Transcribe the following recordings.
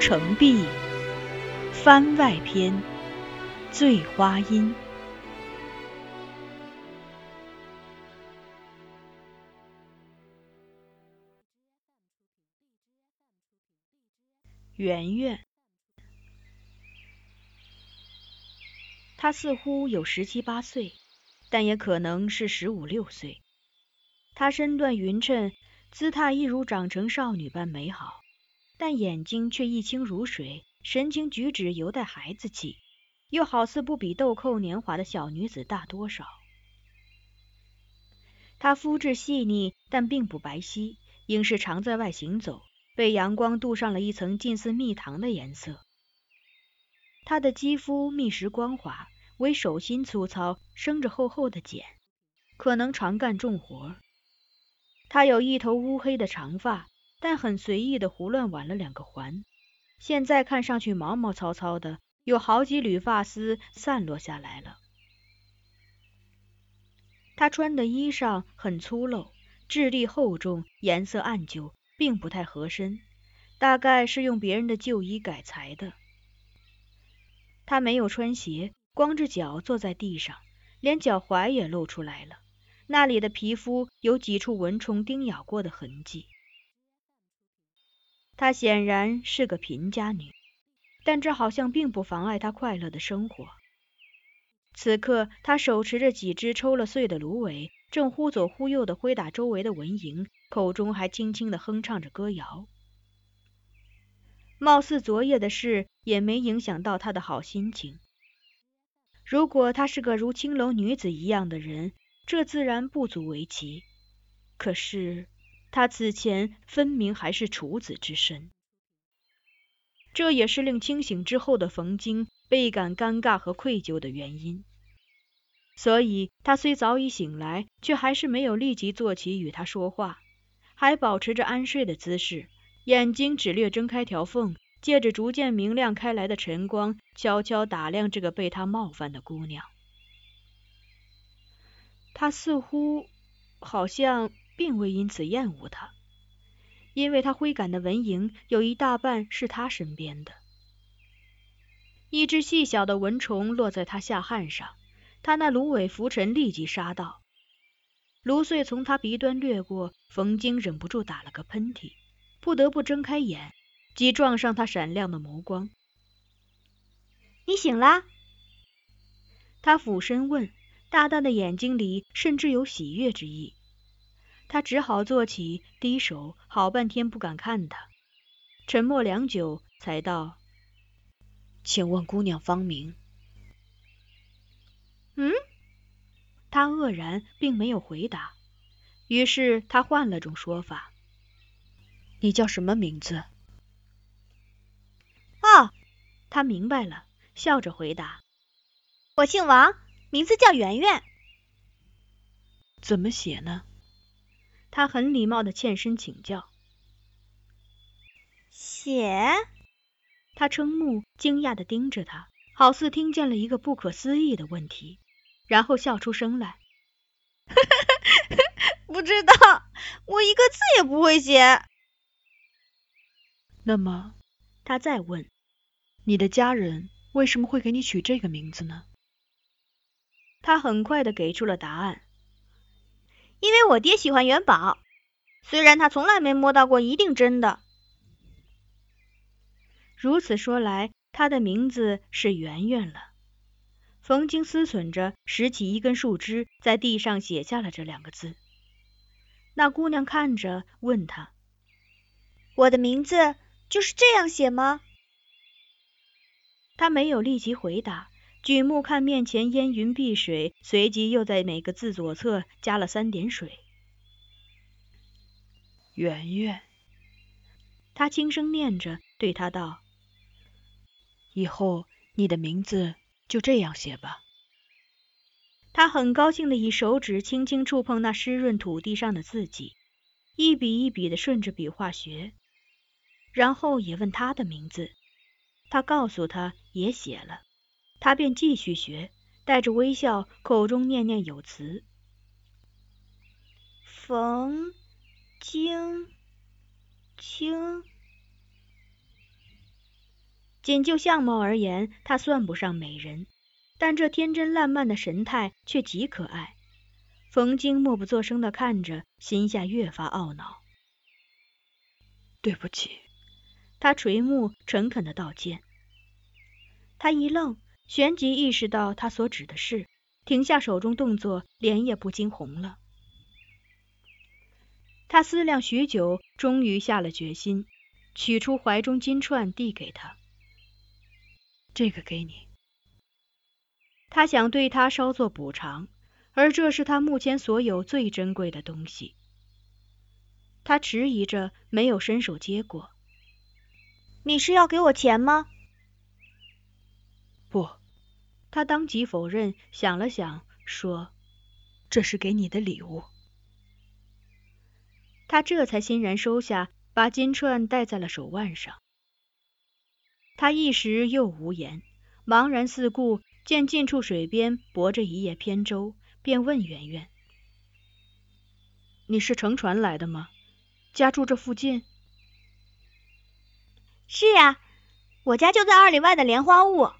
孤城闭，番外篇，醉花阴。圆圆，她似乎有十七八岁，但也可能是十五六岁。她身段匀称，姿态一如长成少女般美好，但眼睛却一清如水，神情举止犹带孩子气，又好似不比豆蔻年华的小女子大多少。她肤质细腻，但并不白皙，应是常在外行走。被阳光镀上了一层近似蜜糖的颜色。她的肌肤密实光滑，唯手心粗糙，生着厚厚的茧，可能常干重活。她有一头乌黑的长发，但很随意的胡乱挽了两个环，现在看上去毛毛糙糙的，有好几缕发丝散落下来了。她穿的衣裳很粗陋，质地厚重，颜色暗旧。并不太合身，大概是用别人的旧衣改裁的。他没有穿鞋，光着脚坐在地上，连脚踝也露出来了，那里的皮肤有几处蚊虫叮咬过的痕迹。她显然是个贫家女，但这好像并不妨碍她快乐的生活。此刻，她手持着几只抽了穗的芦苇。正忽左忽右的挥打周围的蚊蝇，口中还轻轻的哼唱着歌谣。貌似昨夜的事也没影响到她的好心情。如果她是个如青楼女子一样的人，这自然不足为奇。可是她此前分明还是处子之身，这也是令清醒之后的冯京倍感尴尬和愧疚的原因。所以，他虽早已醒来，却还是没有立即坐起与他说话，还保持着安睡的姿势，眼睛只略睁开条缝，借着逐渐明亮开来的晨光，悄悄打量这个被他冒犯的姑娘。他似乎好像并未因此厌恶他，因为他挥赶的蚊蝇有一大半是他身边的。一只细小的蚊虫落在他下汗上。他那芦苇拂尘，立即杀到，芦穗从他鼻端掠过，冯京忍不住打了个喷嚏，不得不睁开眼，即撞上他闪亮的眸光。你醒啦？他俯身问，大大的眼睛里甚至有喜悦之意。他只好坐起，低首，好半天不敢看他，沉默良久，才道：“请问姑娘芳名？”嗯，他愕然，并没有回答。于是他换了种说法：“你叫什么名字？”哦，他明白了，笑着回答：“我姓王，名字叫圆圆。”怎么写呢？他很礼貌的欠身请教。写？他瞠目，惊讶的盯着他，好似听见了一个不可思议的问题。然后笑出声来，不知道，我一个字也不会写。那么，他再问，你的家人为什么会给你取这个名字呢？他很快的给出了答案，因为我爹喜欢元宝，虽然他从来没摸到过一定真的。如此说来，他的名字是圆圆了。冯京思忖着，拾起一根树枝，在地上写下了这两个字。那姑娘看着，问他：“我的名字就是这样写吗？”他没有立即回答，举目看面前烟云碧水，随即又在每个字左侧加了三点水。圆圆，他轻声念着，对他道：“以后你的名字。”就这样写吧。他很高兴的以手指轻轻触碰那湿润土地上的字迹，一笔一笔的顺着笔画学，然后也问他的名字。他告诉他也写了，他便继续学，带着微笑，口中念念有词：“冯京清。”仅就相貌而言，她算不上美人，但这天真烂漫的神态却极可爱。冯京默不作声的看着，心下越发懊恼。对不起，他垂目，诚恳的道歉。他一愣，旋即意识到他所指的是，停下手中动作，脸也不禁红了。他思量许久，终于下了决心，取出怀中金串递给他：“这个给你。”他想对他稍作补偿，而这是他目前所有最珍贵的东西。他迟疑着，没有伸手接过。“你是要给我钱吗？”“。”他当即否认，想了想，说：“这是给你的礼物。”他这才欣然收下，把金串戴在了手腕上。他一时又无言，茫然四顾，见近处水边泊着一叶扁舟，便问圆圆：“你是乘船来的吗？家住这附近？”“是呀，我家就在二里外的莲花坞。”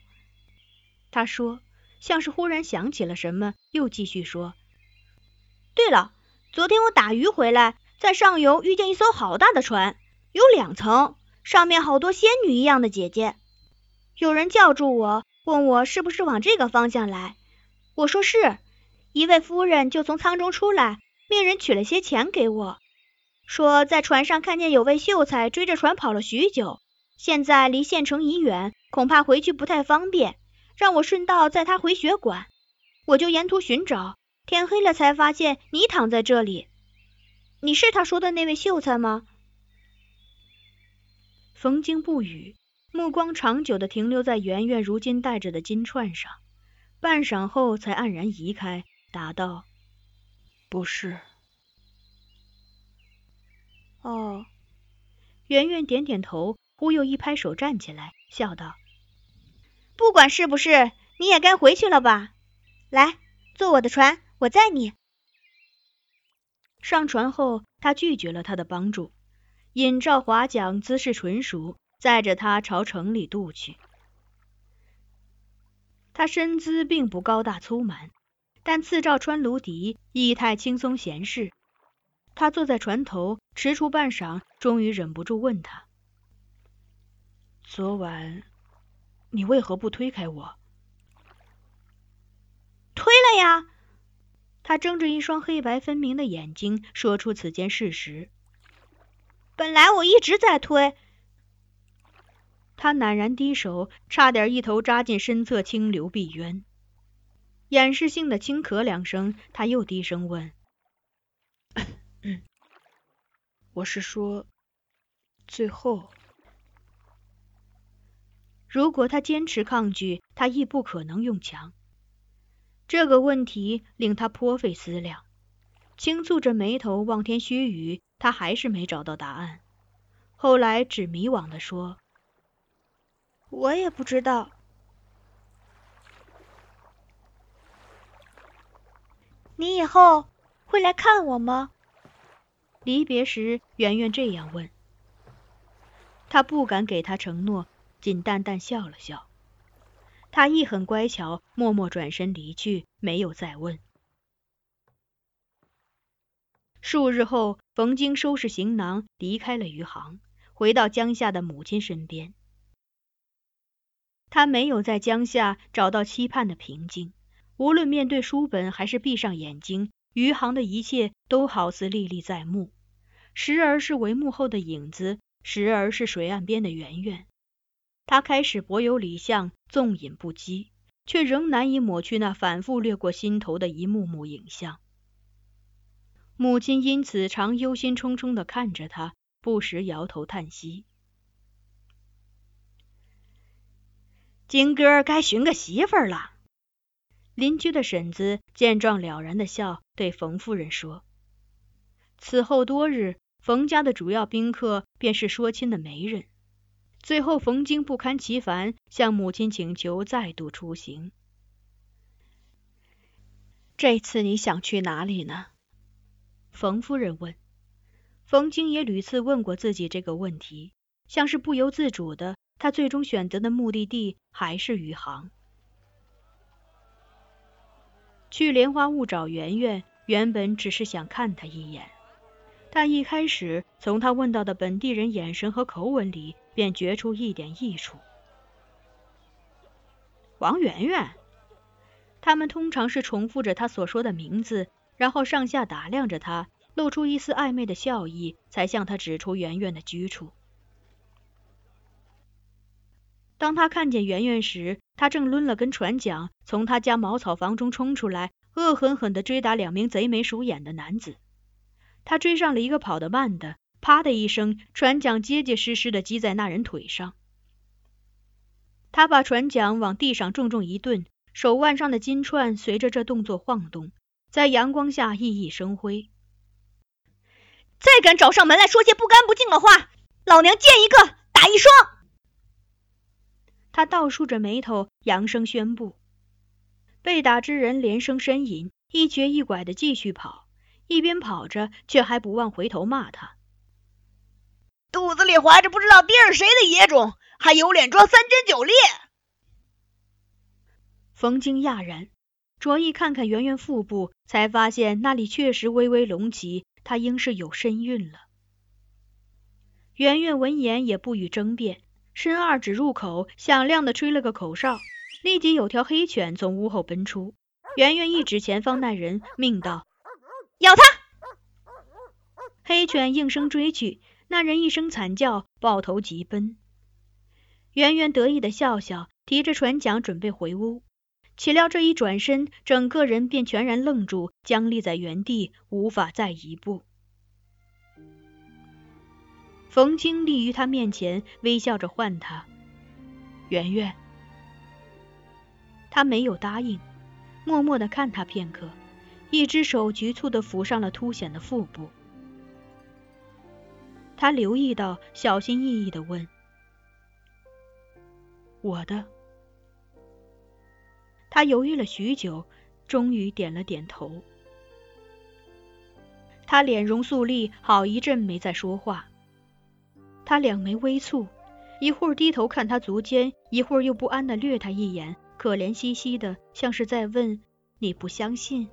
他说，像是忽然想起了什么，又继续说：“对了，昨天我打鱼回来。”在上游遇见一艘好大的船，有两层，上面好多仙女一样的姐姐。有人叫住我，问我是不是往这个方向来。我说是。一位夫人就从舱中出来，命人取了些钱给我，说在船上看见有位秀才追着船跑了许久，现在离县城已远，恐怕回去不太方便，让我顺道载他回学馆。我就沿途寻找，天黑了才发现你躺在这里。你是他说的那位秀才吗？冯京不语，目光长久的停留在圆圆如今戴着的金串上，半晌后才黯然移开，答道：“不是。”哦，圆圆点点头，忽又一拍手站起来，笑道：“不管是不是，你也该回去了吧？来，坐我的船，我载你。”上船后，他拒绝了他的帮助，尹兆华讲姿势纯熟，载着他朝城里渡去。他身姿并不高大粗蛮，但次赵穿芦笛，仪态轻松闲适。他坐在船头，踟蹰半晌，终于忍不住问他：“昨晚你为何不推开我？”“推了呀。”他睁着一双黑白分明的眼睛，说出此件事实。本来我一直在推。他赧然低首，差点一头扎进身侧清流碧渊。掩饰性的轻咳两声，他又低声问：“我是说，最后，如果他坚持抗拒，他亦不可能用强。”这个问题令他颇费思量，轻蹙着眉头望天须臾，他还是没找到答案。后来只迷惘的说：“我也不知道。”你以后会来看我吗？离别时，圆圆这样问。他不敢给他承诺，仅淡淡笑了笑。他亦很乖巧，默默转身离去，没有再问。数日后，冯京收拾行囊，离开了余杭，回到江夏的母亲身边。他没有在江夏找到期盼的平静，无论面对书本，还是闭上眼睛，余杭的一切都好似历历在目，时而是帷幕后的影子，时而是水岸边的圆圆。他开始博有理想，纵饮不羁，却仍难以抹去那反复掠过心头的一幕幕影像。母亲因此常忧心忡忡的看着他，不时摇头叹息。金哥该寻个媳妇了。邻居的婶子见状了然的笑，对冯夫人说：“此后多日，冯家的主要宾客便是说亲的媒人。”最后，冯京不堪其烦，向母亲请求再度出行。这次你想去哪里呢？冯夫人问。冯京也屡次问过自己这个问题，像是不由自主的，他最终选择的目的地还是余杭。去莲花坞找圆圆，原本只是想看他一眼，但一开始从他问到的本地人眼神和口吻里，便觉出一点异处。王圆圆，他们通常是重复着他所说的名字，然后上下打量着他，露出一丝暧昧的笑意，才向他指出圆圆的居处。当他看见圆圆时，他正抡了根船桨，从他家茅草房中冲出来，恶狠狠地追打两名贼眉鼠眼的男子。他追上了一个跑得慢的，啪的一声，船桨结结实实地击在那人腿上。他把船桨往地上重重一顿，手腕上的金串随着这动作晃动，在阳光下熠熠生辉。再敢找上门来说些不干不净的话，老娘见一个打一双！他倒竖着眉头，扬声宣布。被打之人连声呻吟，一瘸一拐的继续跑，一边跑着，却还不忘回头骂他：“怀着不知道爹是谁的野种，还有脸装三贞九烈！”冯京讶然，着意看看圆圆腹部，才发现那里确实微微隆起，她应是有身孕了。圆圆闻言也不予争辩。伸二指入口，响亮的吹了个口哨，立即有条黑犬从屋后奔出。圆圆一指前方那人，命道：“咬他！”黑犬应声追去，那人一声惨叫，抱头急奔。圆圆得意的笑笑，提着船桨准备回屋，岂料这一转身，整个人便全然愣住，僵立在原地，无法再一步。冯清立于他面前，微笑着唤他：“圆圆。”他没有答应，默默的看他片刻，一只手局促的抚上了凸显的腹部。他留意到，小心翼翼的问：“我的？”他犹豫了许久，终于点了点头。他脸容肃立，好一阵没再说话。他两眉微蹙，一会儿低头看他足尖，一会儿又不安的掠他一眼，可怜兮兮的，像是在问：“你不相信？”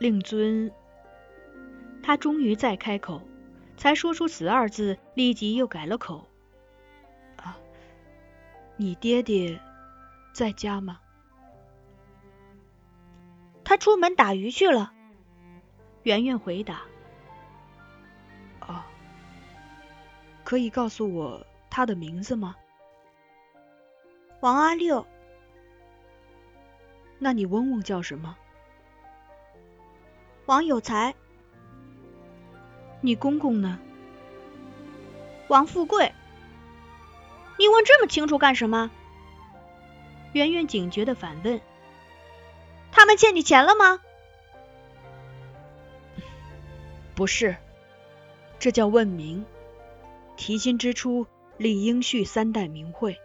令尊，他终于再开口，才说出“死”二字，立即又改了口：“啊，你爹爹在家吗？”他出门打鱼去了。圆圆回答。可以告诉我他的名字吗？王阿六。那你翁翁叫什么？王有才。你公公呢？王富贵。你问这么清楚干什么？圆圆警觉的反问。他们欠你钱了吗？不是，这叫问名。提亲之初，理应续三代名讳。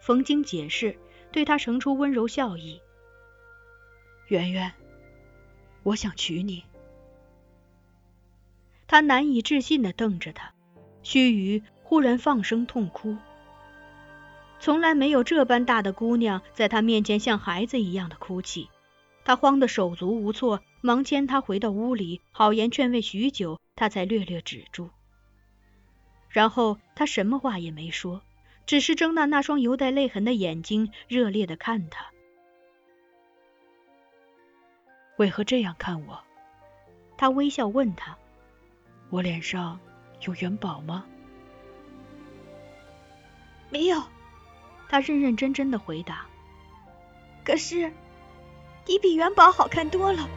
冯京解释，对他盛出温柔笑意。圆圆，我想娶你。他难以置信的瞪着他，须臾，忽然放声痛哭。从来没有这般大的姑娘在他面前像孩子一样的哭泣，他慌得手足无措，忙牵她回到屋里，好言劝慰许久，他才略略止住。然后他什么话也没说，只是睁大那双犹带泪痕的眼睛，热烈的看他。为何这样看我？他微笑问他：“我脸上有元宝吗？”没有，他认认真真的回答。可是，你比元宝好看多了。